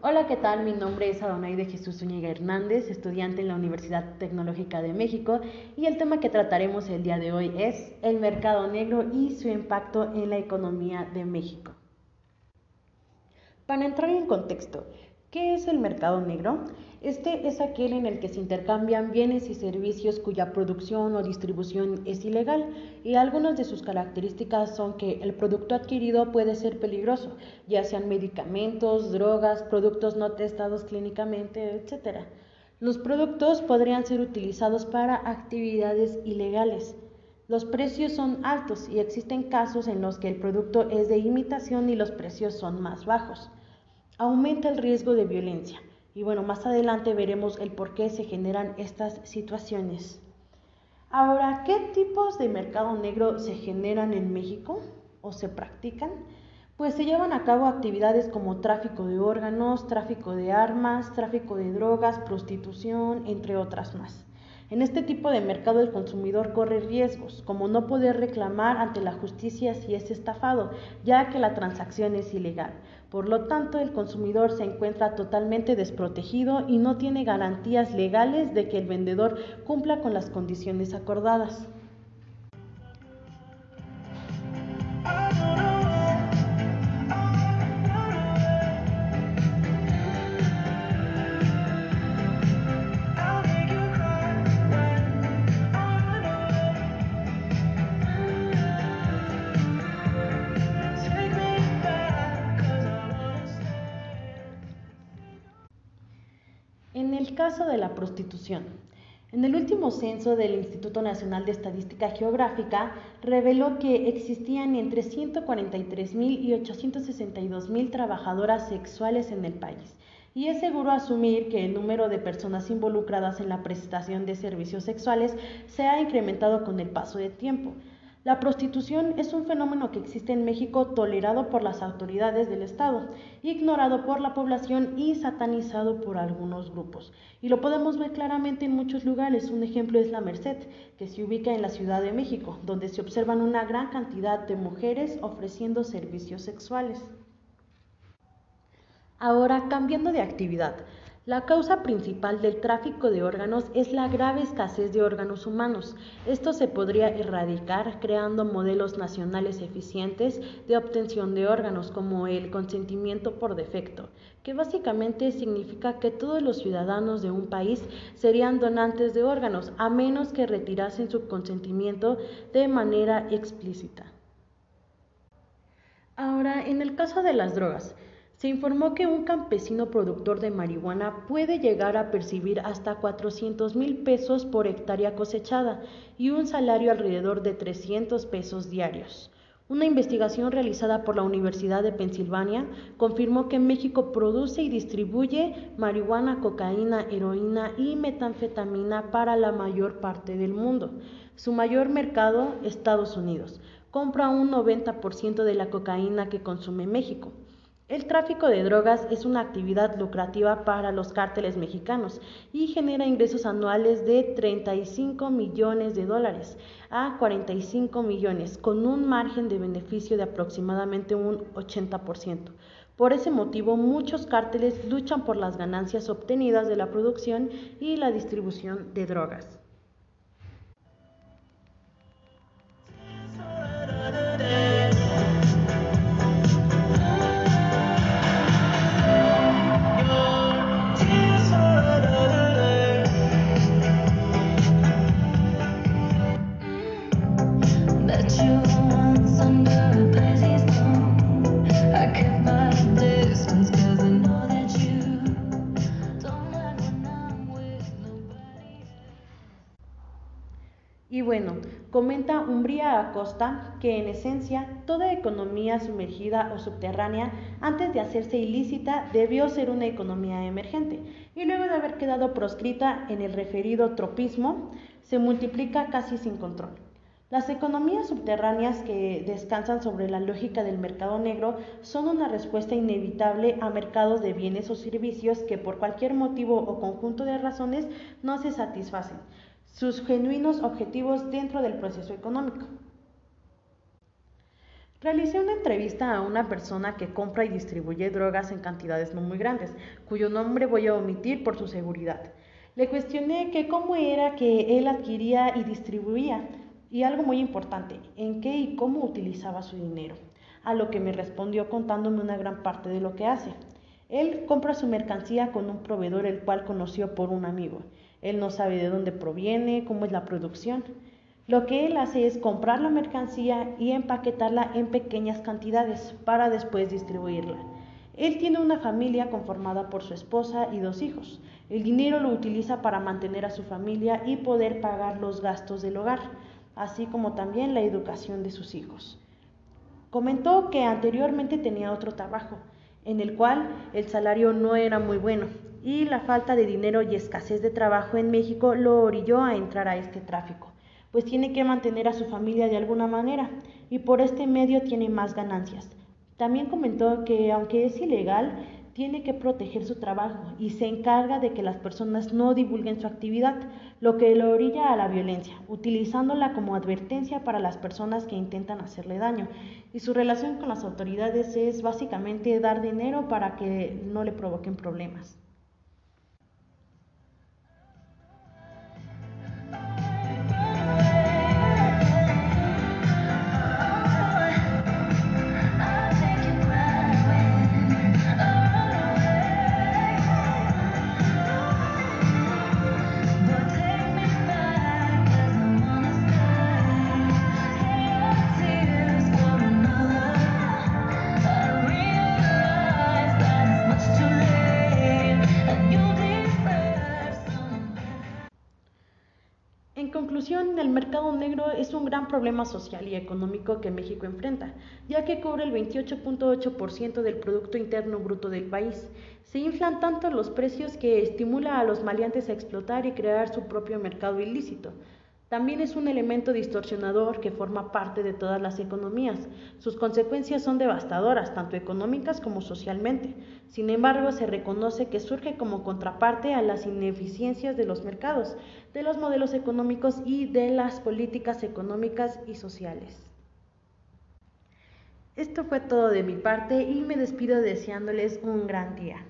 Hola, ¿qué tal? Mi nombre es de Jesús Zúñiga Hernández, estudiante en la Universidad Tecnológica de México y el tema que trataremos el día de hoy es el mercado negro y su impacto en la economía de México. Para entrar en contexto, ¿qué es el mercado negro? Este es aquel en el que se intercambian bienes y servicios cuya producción o distribución es ilegal y algunas de sus características son que el producto adquirido puede ser peligroso, ya sean medicamentos, drogas, productos no testados clínicamente, etc. Los productos podrían ser utilizados para actividades ilegales. Los precios son altos y existen casos en los que el producto es de imitación y los precios son más bajos. Aumenta el riesgo de violencia. Y bueno, más adelante veremos el por qué se generan estas situaciones. Ahora, ¿qué tipos de mercado negro se generan en México o se practican? Pues se llevan a cabo actividades como tráfico de órganos, tráfico de armas, tráfico de drogas, prostitución, entre otras más. En este tipo de mercado el consumidor corre riesgos, como no poder reclamar ante la justicia si es estafado, ya que la transacción es ilegal. Por lo tanto, el consumidor se encuentra totalmente desprotegido y no tiene garantías legales de que el vendedor cumpla con las condiciones acordadas. El caso de la prostitución, en el último censo del Instituto Nacional de Estadística Geográfica reveló que existían entre 143.000 y 862.000 trabajadoras sexuales en el país. Y es seguro asumir que el número de personas involucradas en la prestación de servicios sexuales se ha incrementado con el paso del tiempo. La prostitución es un fenómeno que existe en México tolerado por las autoridades del Estado, ignorado por la población y satanizado por algunos grupos. Y lo podemos ver claramente en muchos lugares. Un ejemplo es la Merced, que se ubica en la Ciudad de México, donde se observan una gran cantidad de mujeres ofreciendo servicios sexuales. Ahora, cambiando de actividad, la causa principal del tráfico de órganos es la grave escasez de órganos humanos. Esto se podría erradicar creando modelos nacionales eficientes de obtención de órganos como el consentimiento por defecto, que básicamente significa que todos los ciudadanos de un país serían donantes de órganos a menos que retirasen su consentimiento de manera explícita. Ahora, en el caso de las drogas, se informó que un campesino productor de marihuana puede llegar a percibir hasta 400 mil pesos por hectárea cosechada y un salario alrededor de 300 pesos diarios. Una investigación realizada por la Universidad de Pensilvania confirmó que México produce y distribuye marihuana, cocaína, heroína y metanfetamina para la mayor parte del mundo. Su mayor mercado, Estados Unidos, compra un 90% de la cocaína que consume México. El tráfico de drogas es una actividad lucrativa para los cárteles mexicanos y genera ingresos anuales de 35 millones de dólares a 45 millones, con un margen de beneficio de aproximadamente un 80%. Por ese motivo, muchos cárteles luchan por las ganancias obtenidas de la producción y la distribución de drogas. Y bueno, comenta Umbría Acosta que en esencia toda economía sumergida o subterránea antes de hacerse ilícita debió ser una economía emergente y luego de haber quedado proscrita en el referido tropismo se multiplica casi sin control. Las economías subterráneas que descansan sobre la lógica del mercado negro son una respuesta inevitable a mercados de bienes o servicios que por cualquier motivo o conjunto de razones no se satisfacen sus genuinos objetivos dentro del proceso económico. Realicé una entrevista a una persona que compra y distribuye drogas en cantidades no muy grandes, cuyo nombre voy a omitir por su seguridad. Le cuestioné que cómo era que él adquiría y distribuía, y algo muy importante, en qué y cómo utilizaba su dinero, a lo que me respondió contándome una gran parte de lo que hace. Él compra su mercancía con un proveedor el cual conoció por un amigo. Él no sabe de dónde proviene, cómo es la producción. Lo que él hace es comprar la mercancía y empaquetarla en pequeñas cantidades para después distribuirla. Él tiene una familia conformada por su esposa y dos hijos. El dinero lo utiliza para mantener a su familia y poder pagar los gastos del hogar, así como también la educación de sus hijos. Comentó que anteriormente tenía otro trabajo, en el cual el salario no era muy bueno y la falta de dinero y escasez de trabajo en México lo orilló a entrar a este tráfico pues tiene que mantener a su familia de alguna manera y por este medio tiene más ganancias. También comentó que aunque es ilegal, tiene que proteger su trabajo y se encarga de que las personas no divulguen su actividad, lo que lo orilla a la violencia, utilizándola como advertencia para las personas que intentan hacerle daño. Y su relación con las autoridades es básicamente dar dinero para que no le provoquen problemas. Mercado negro es un gran problema social y económico que México enfrenta, ya que cubre el 28.8% del Producto Interno Bruto del país. Se inflan tanto los precios que estimula a los maleantes a explotar y crear su propio mercado ilícito. También es un elemento distorsionador que forma parte de todas las economías. Sus consecuencias son devastadoras, tanto económicas como socialmente. Sin embargo, se reconoce que surge como contraparte a las ineficiencias de los mercados, de los modelos económicos y de las políticas económicas y sociales. Esto fue todo de mi parte y me despido deseándoles un gran día.